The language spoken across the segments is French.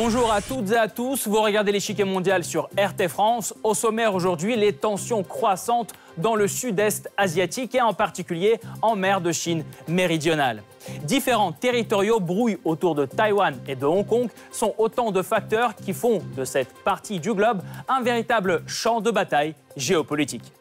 Bonjour à toutes et à tous, vous regardez l'échiquier mondial sur RT France. Au sommaire aujourd'hui, les tensions croissantes dans le sud-est asiatique et en particulier en mer de Chine méridionale. Différents territoriaux brouillent autour de Taïwan et de Hong Kong sont autant de facteurs qui font de cette partie du globe un véritable champ de bataille géopolitique.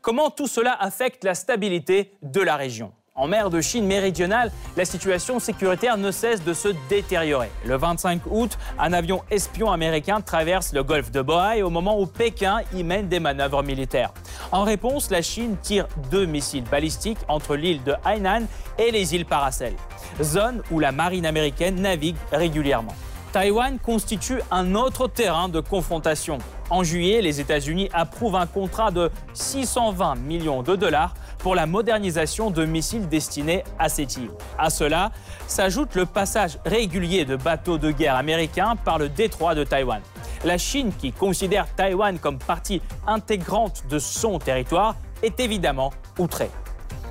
Comment tout cela affecte la stabilité de la région? En mer de Chine méridionale, la situation sécuritaire ne cesse de se détériorer. Le 25 août, un avion espion américain traverse le golfe de Bohai au moment où Pékin y mène des manœuvres militaires. En réponse, la Chine tire deux missiles balistiques entre l'île de Hainan et les îles Paracel, zone où la marine américaine navigue régulièrement. Taïwan constitue un autre terrain de confrontation. En juillet, les États-Unis approuvent un contrat de 620 millions de dollars pour la modernisation de missiles destinés à cette île. À cela s'ajoute le passage régulier de bateaux de guerre américains par le détroit de Taïwan. La Chine, qui considère Taïwan comme partie intégrante de son territoire, est évidemment outrée.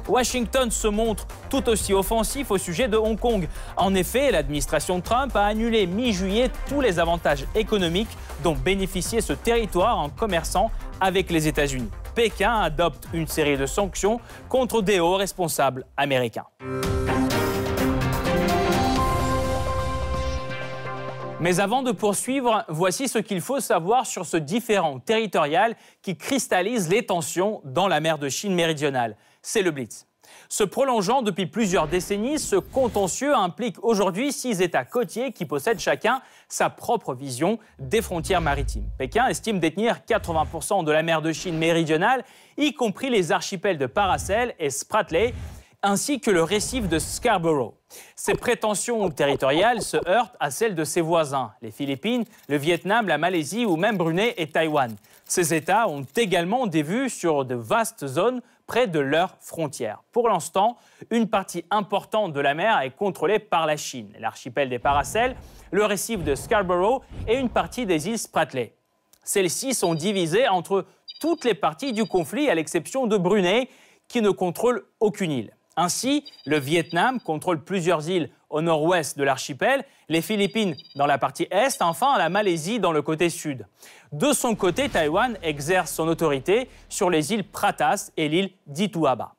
Washington se montre tout aussi offensif au sujet de Hong Kong. En effet, l'administration Trump a annulé mi-juillet tous les avantages économiques dont bénéficiait ce territoire en commerçant avec les États-Unis. Pékin adopte une série de sanctions contre des hauts responsables américains. Mais avant de poursuivre, voici ce qu'il faut savoir sur ce différent territorial qui cristallise les tensions dans la mer de Chine méridionale. C'est le Blitz. Se prolongeant depuis plusieurs décennies, ce contentieux implique aujourd'hui six États côtiers qui possèdent chacun sa propre vision des frontières maritimes. Pékin estime détenir 80% de la mer de Chine méridionale, y compris les archipels de Paracel et Spratly, ainsi que le récif de Scarborough. Ces prétentions territoriales se heurtent à celles de ses voisins, les Philippines, le Vietnam, la Malaisie ou même Brunei et Taïwan. Ces États ont également des vues sur de vastes zones près de leurs frontières. Pour l'instant, une partie importante de la mer est contrôlée par la Chine, l'archipel des Paracels, le récif de Scarborough et une partie des îles Spratly. Celles-ci sont divisées entre toutes les parties du conflit, à l'exception de Brunei, qui ne contrôle aucune île. Ainsi, le Vietnam contrôle plusieurs îles au nord-ouest de l'archipel, les Philippines dans la partie est, enfin la Malaisie dans le côté sud. De son côté, Taïwan exerce son autorité sur les îles Pratas et l'île d'Ituaba.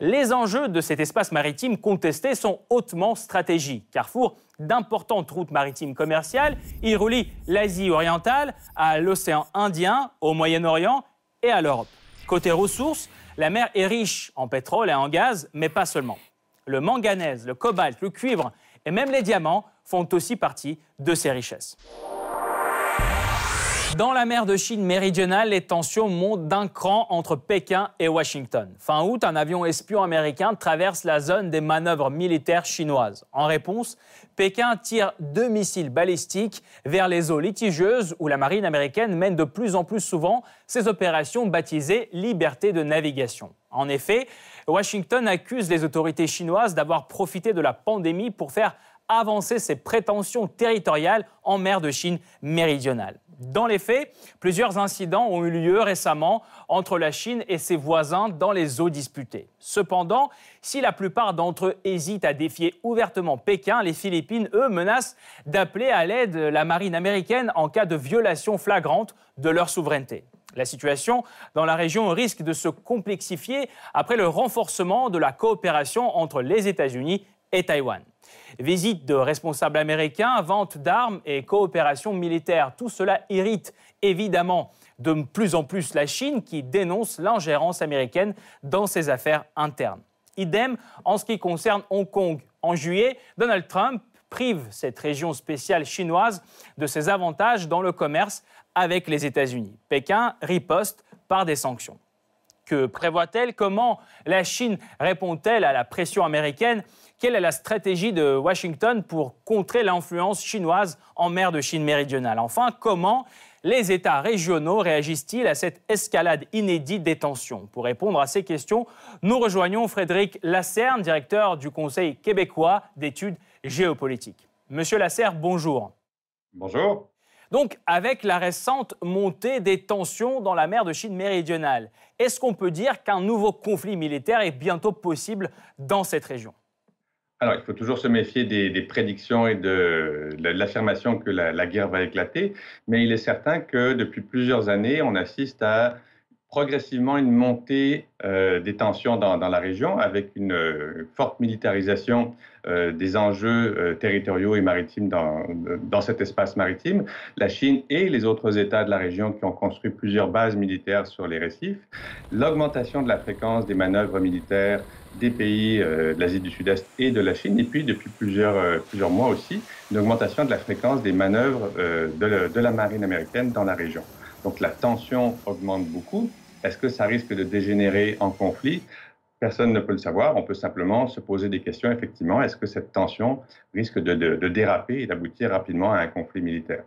Les enjeux de cet espace maritime contesté sont hautement stratégiques. Carrefour d'importantes routes maritimes commerciales, il relie l'Asie orientale à l'océan Indien, au Moyen-Orient et à l'Europe. Côté ressources, la mer est riche en pétrole et en gaz, mais pas seulement. Le manganèse, le cobalt, le cuivre et même les diamants font aussi partie de ces richesses. Dans la mer de Chine méridionale, les tensions montent d'un cran entre Pékin et Washington. Fin août, un avion espion américain traverse la zone des manœuvres militaires chinoises. En réponse, Pékin tire deux missiles balistiques vers les eaux litigieuses où la marine américaine mène de plus en plus souvent ses opérations baptisées liberté de navigation. En effet, Washington accuse les autorités chinoises d'avoir profité de la pandémie pour faire avancer ses prétentions territoriales en mer de Chine méridionale. Dans les faits, plusieurs incidents ont eu lieu récemment entre la Chine et ses voisins dans les eaux disputées. Cependant, si la plupart d'entre eux hésitent à défier ouvertement Pékin, les Philippines, eux, menacent d'appeler à l'aide la marine américaine en cas de violation flagrante de leur souveraineté. La situation dans la région risque de se complexifier après le renforcement de la coopération entre les États-Unis et Taïwan. Visite de responsables américains, vente d'armes et coopération militaire, tout cela irrite évidemment de plus en plus la Chine qui dénonce l'ingérence américaine dans ses affaires internes. Idem en ce qui concerne Hong Kong. En juillet, Donald Trump prive cette région spéciale chinoise de ses avantages dans le commerce avec les États-Unis. Pékin riposte par des sanctions. Que prévoit-elle? Comment la Chine répond-elle à la pression américaine? Quelle est la stratégie de Washington pour contrer l'influence chinoise en mer de Chine méridionale? Enfin, comment les États régionaux réagissent-ils à cette escalade inédite des tensions? Pour répondre à ces questions, nous rejoignons Frédéric Lasserre, directeur du Conseil québécois d'études géopolitiques. Monsieur Lasserre, bonjour. Bonjour. Donc, avec la récente montée des tensions dans la mer de Chine méridionale, est-ce qu'on peut dire qu'un nouveau conflit militaire est bientôt possible dans cette région? Alors, il faut toujours se méfier des, prédictions et de, l'affirmation que la, guerre va éclater, mais il est certain que depuis plusieurs années, on assiste à progressivement une montée euh, des tensions dans, la région avec une euh, forte militarisation des enjeux territoriaux et maritimes dans, dans, cet espace maritime. La Chine et les autres États de la région qui ont construit plusieurs bases militaires sur les récifs. L'augmentation de la fréquence des manœuvres militaires des pays de l'Asie du Sud-Est et de la Chine. Et puis, depuis plusieurs, plusieurs mois aussi, une augmentation de la fréquence des manœuvres de la marine américaine dans la région. Donc la tension augmente beaucoup. Est-ce que ça risque de dégénérer en conflit? Personne ne peut le savoir. On peut simplement se poser des questions, effectivement. Est-ce que cette tension risque de, déraper et d'aboutir rapidement à un conflit militaire?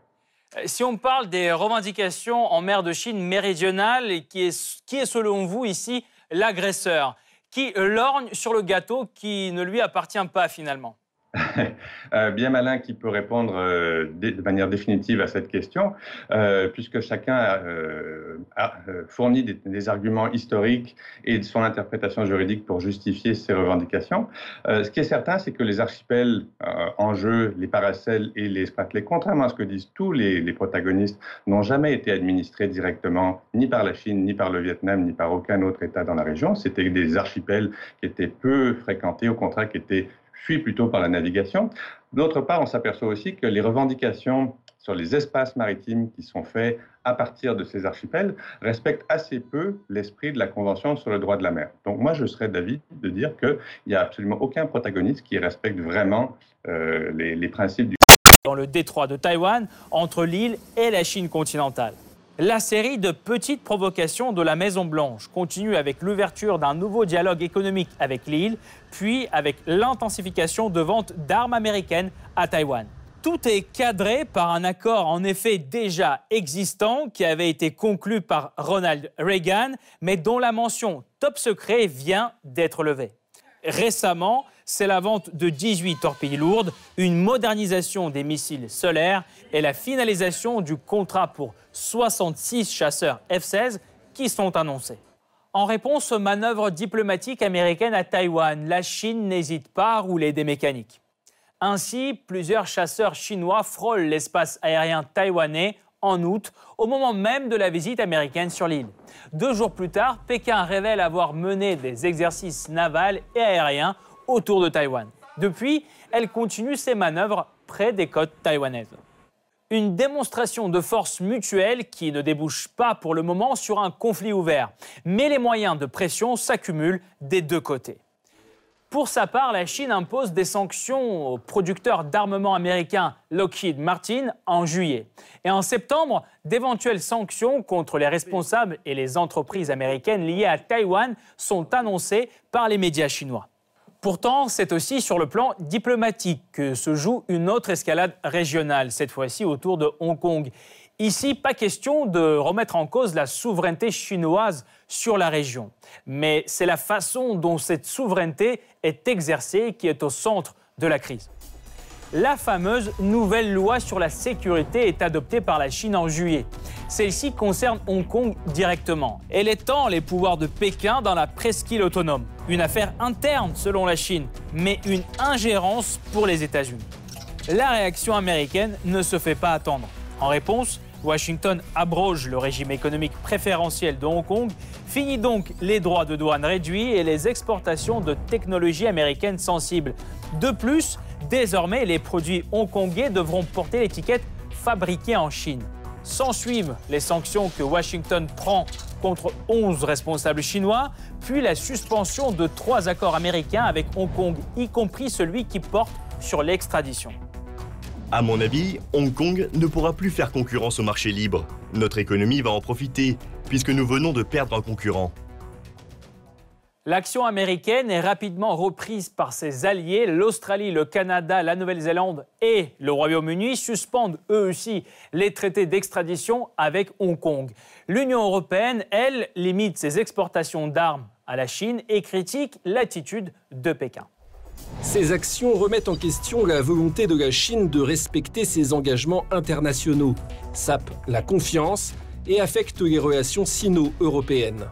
Euh, si on parle des revendications en mer de Chine méridionale, qui est, qui est selon vous ici l'agresseur? Qui lorgne sur le gâteau qui ne lui appartient pas finalement? bien malin qui peut répondre euh, de manière définitive à cette question, euh, puisque chacun a, fourni des, arguments historiques et son interprétation juridique pour justifier ses revendications. ce qui est certain, c'est que les archipels en jeu, les Paracels et les Spratleys, contrairement à ce que disent tous les, les protagonistes, n'ont jamais été administrés directement ni par la Chine, ni par le Vietnam, ni par aucun autre État dans la région. C'était des archipels qui étaient peu fréquentés, au contraire qui étaient fuit plutôt par la navigation. D'autre part, on s'aperçoit aussi que les revendications sur les espaces maritimes qui sont faits à partir de ces archipels respectent assez peu l'esprit de la Convention sur le droit de la mer. Donc moi, je serais d'avis de dire qu'il n'y a absolument aucun protagoniste qui respecte vraiment euh, les, les principes du... Dans le détroit de Taïwan, entre l'île et la Chine continentale. La série de petites provocations de la Maison-Blanche continue avec l'ouverture d'un nouveau dialogue économique avec l'île, puis avec l'intensification de vente d'armes américaines à Taïwan. Tout est cadré par un accord en effet déjà existant qui avait été conclu par Ronald Reagan, mais dont la mention top secret vient d'être levée. Récemment, c'est la vente de 18 torpilles lourdes, une modernisation des missiles solaires et la finalisation du contrat pour 66 chasseurs F-16 qui sont annoncés. En réponse aux manœuvres diplomatiques américaines à Taïwan, la Chine n'hésite pas à rouler des mécaniques. Ainsi, plusieurs chasseurs chinois frôlent l'espace aérien taïwanais en août, au moment même de la visite américaine sur l'île. Deux jours plus tard, Pékin révèle avoir mené des exercices navals et aériens autour de Taïwan. Depuis, elle continue ses manœuvres près des côtes taïwanaises. Une démonstration de force mutuelle qui ne débouche pas pour le moment sur un conflit ouvert. Mais les moyens de pression s'accumulent des deux côtés. Pour sa part, la Chine impose des sanctions au producteur d'armement américain Lockheed Martin en juillet. Et en septembre, d'éventuelles sanctions contre les responsables et les entreprises américaines liées à Taïwan sont annoncées par les médias chinois. Pourtant, c'est aussi sur le plan diplomatique que se joue une autre escalade régionale, cette fois-ci autour de Hong Kong. Ici, pas question de remettre en cause la souveraineté chinoise sur la région, mais c'est la façon dont cette souveraineté est exercée qui est au centre de la crise. La fameuse nouvelle loi sur la sécurité est adoptée par la Chine en juillet. Celle-ci concerne Hong Kong directement. Elle étend les pouvoirs de Pékin dans la presqu'île autonome. Une affaire interne selon la Chine, mais une ingérence pour les États-Unis. La réaction américaine ne se fait pas attendre. En réponse, Washington abroge le régime économique préférentiel de Hong Kong, finit donc les droits de douane réduits et les exportations de technologies américaines sensibles. De plus, désormais, les produits hongkongais devront porter l'étiquette fabriqué en Chine. S'ensuivent les sanctions que Washington prend contre 11 responsables chinois, puis la suspension de trois accords américains avec Hong Kong, y compris celui qui porte sur l'extradition. À mon avis, Hong Kong ne pourra plus faire concurrence au marché libre. Notre économie va en profiter, puisque nous venons de perdre un concurrent. L'action américaine est rapidement reprise par ses alliés. L'Australie, le Canada, la Nouvelle-Zélande et le Royaume-Uni suspendent eux aussi les traités d'extradition avec Hong Kong. L'Union européenne, elle, limite ses exportations d'armes à la Chine et critique l'attitude de Pékin. Ces actions remettent en question la volonté de la Chine de respecter ses engagements internationaux, sapent la confiance et affectent les relations sino-européennes.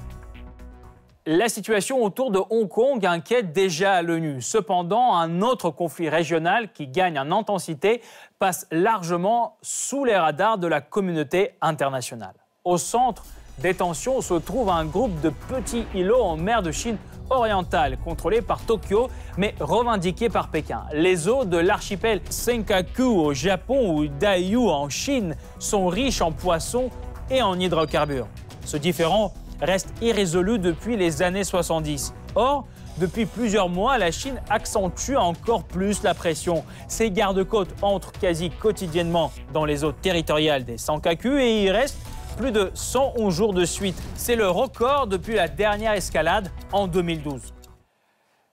La situation autour de Hong Kong inquiète déjà l'ONU. Cependant, un autre conflit régional qui gagne en intensité passe largement sous les radars de la communauté internationale. Au centre des tensions se trouve un groupe de petits îlots en mer de Chine orientale, contrôlés par Tokyo, mais revendiqués par Pékin. Les eaux de l'archipel Senkaku au Japon ou Daiyu en Chine sont riches en poissons et en hydrocarbures. Ce différent reste irrésolu depuis les années 70. Or, depuis plusieurs mois, la Chine accentue encore plus la pression. Ses gardes-côtes entrent quasi quotidiennement dans les eaux territoriales des Senkaku et y restent plus de 111 jours de suite. C'est le record depuis la dernière escalade en 2012.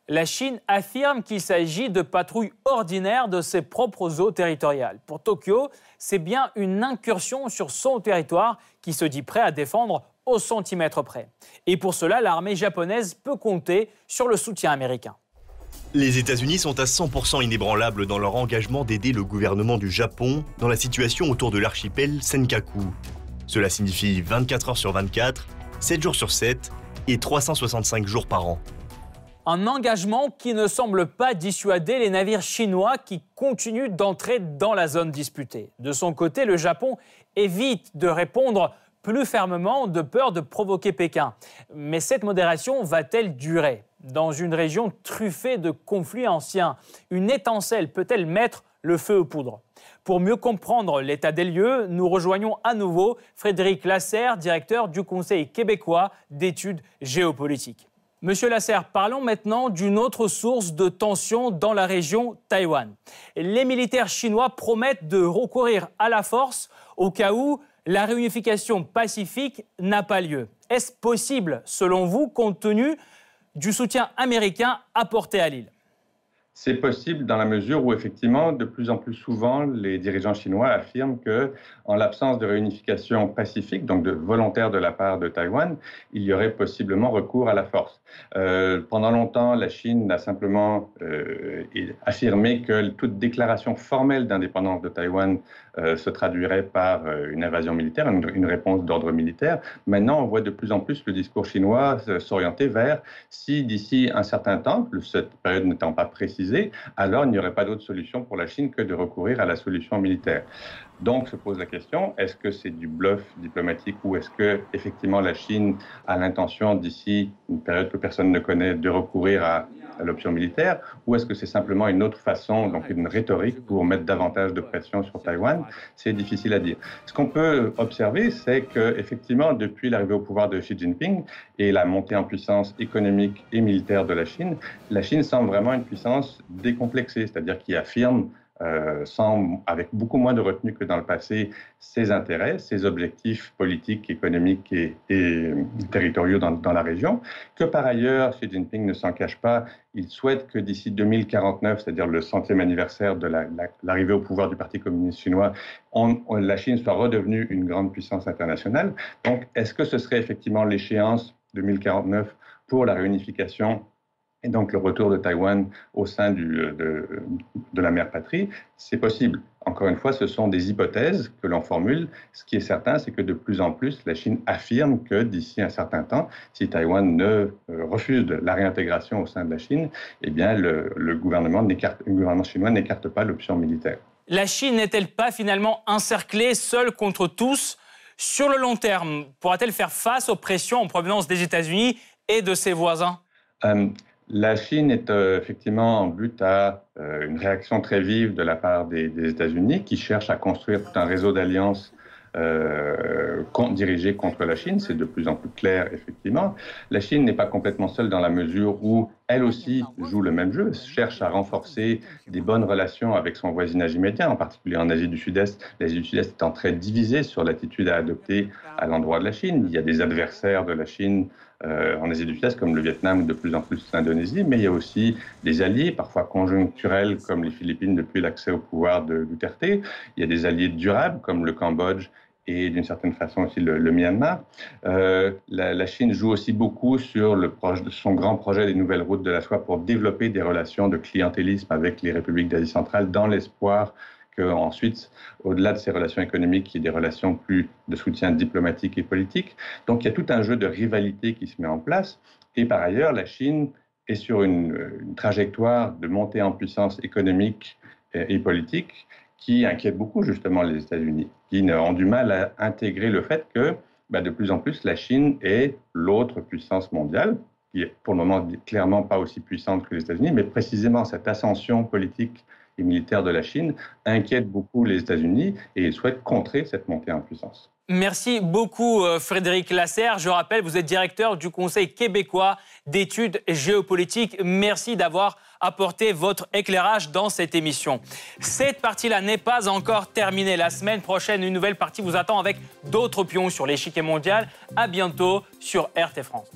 La Chine affirme qu'il s'agit de patrouilles ordinaires de ses propres eaux territoriales. Pour Tokyo, c'est bien une incursion sur son territoire qui se dit prêt à défendre au centimètre près. Et pour cela, l'armée japonaise peut compter sur le soutien américain. Les États-Unis sont à 100% inébranlables dans leur engagement d'aider le gouvernement du Japon dans la situation autour de l'archipel Senkaku. Cela signifie 24 heures sur 24, 7 jours sur 7 et 365 jours par an. Un engagement qui ne semble pas dissuader les navires chinois qui continuent d'entrer dans la zone disputée. De son côté, le Japon évite de répondre plus fermement de peur de provoquer Pékin. Mais cette modération va-t-elle durer Dans une région truffée de conflits anciens, une étincelle peut-elle mettre le feu aux poudres? Pour mieux comprendre l'état des lieux, nous rejoignons à nouveau Frédéric Lasserre, directeur du Conseil québécois d'études géopolitiques. Monsieur Lasserre, parlons maintenant d'une autre source de tension dans la région Taïwan. Les militaires chinois promettent de recourir à la force au cas où la réunification pacifique n'a pas lieu. Est-ce possible, selon vous, compte tenu du soutien américain apporté à l'île? C'est possible dans la mesure où, effectivement, de plus en plus souvent, les dirigeants chinois affirment que, en l'absence de réunification pacifique, donc de volontaire de la part de Taïwan, il y aurait possiblement recours à la force. Euh, pendant longtemps, la Chine a simplement euh, affirmé que toute déclaration formelle d'indépendance de Taïwan euh, se traduirait par une invasion militaire, une, une réponse d'ordre militaire. Maintenant, on voit de plus en plus le discours chinois s'orienter vers si d'ici un certain temps, cette période n'étant pas précise, alors il n'y aurait pas d'autre solution pour la Chine que de recourir à la solution militaire. Donc se pose la question est-ce que c'est du bluff diplomatique ou est-ce que effectivement la Chine a l'intention d'ici une période que personne ne connaît de recourir à, l'option militaire ou est-ce que c'est simplement une autre façon, donc une rhétorique pour mettre davantage de pression sur Taïwan C'est difficile à dire. Ce qu'on peut observer, c'est que effectivement depuis l'arrivée au pouvoir de Xi Jinping et la montée en puissance économique et militaire de la Chine, la Chine semble vraiment une puissance décomplexée, c'est-à-dire qui affirme euh, avec beaucoup moins de retenue que dans le passé, ses intérêts, ses objectifs politiques, économiques et, territoriaux dans, la région, que par ailleurs, Xi Jinping ne s'en cache pas, il souhaite que d'ici 2049, c'est-à-dire le centième anniversaire de l'arrivée au pouvoir du Parti communiste chinois, la Chine soit redevenue une grande puissance internationale. Donc, est-ce que ce serait effectivement l'échéance 2049 pour la réunification et donc le retour de Taïwan au sein du, euh, de, de, la mère patrie, c'est possible. Encore une fois, ce sont des hypothèses que l'on formule. Ce qui est certain, c'est que de plus en plus, la Chine affirme que d'ici un certain temps, si Taïwan ne euh, refuse la réintégration au sein de la Chine, eh bien le, le gouvernement, le gouvernement chinois n'écarte pas l'option militaire. La Chine n'est-elle pas finalement encerclée, seule contre tous Sur le long terme, pourra-t-elle faire face aux pressions en provenance des États-Unis et de ses voisins? Euh, la Chine est euh, effectivement en but à euh, une réaction très vive de la part des, États-Unis qui cherchent à construire tout un réseau d'alliances euh, dirigé contre la Chine. C'est de plus en plus clair, effectivement. La Chine n'est pas complètement seule dans la mesure où elle aussi joue le même jeu, cherche à renforcer des bonnes relations avec son voisinage immédiat, en particulier en Asie du Sud-Est. L'Asie du Sud-Est est en train divisée sur l'attitude à adopter à l'endroit de la Chine. Il y a des adversaires de la Chine euh, en Asie du Sud-Est, comme le Vietnam ou de plus en plus l'Indonésie, mais il y a aussi des alliés, parfois conjoncturels, comme les Philippines depuis l'accès au pouvoir de Duterte. Il y a des alliés durables, comme le Cambodge et d'une certaine façon aussi le, Myanmar. Euh, la, Chine joue aussi beaucoup sur son grand projet des nouvelles routes de la soie pour développer des relations de clientélisme avec les républiques d'Asie centrale dans l'espoir qu'ensuite, au-delà de ces relations économiques, il y ait des relations plus de soutien diplomatique et politique. Donc il y a tout un jeu de rivalité qui se met en place. Et par ailleurs, la Chine est sur une, trajectoire de montée en puissance économique et, politique qui inquiète beaucoup justement les États-Unis, qui ont du mal à intégrer le fait que bah, de plus en plus la Chine est l'autre puissance mondiale, qui est pour le moment clairement pas aussi puissante que les États-Unis, mais précisément cette ascension politique et militaire de la Chine inquiète beaucoup les États-Unis et ils souhaitent contrer cette montée en puissance. Merci beaucoup euh, Frédéric Lasserre. Je rappelle, vous êtes directeur du Conseil québécois d'études géopolitiques. Merci d'avoir apporté votre éclairage dans cette émission. Cette partie-là n'est pas encore terminée. La semaine prochaine, une nouvelle partie vous attend avec d'autres pions sur l'échiquier mondial. À bientôt sur RT France.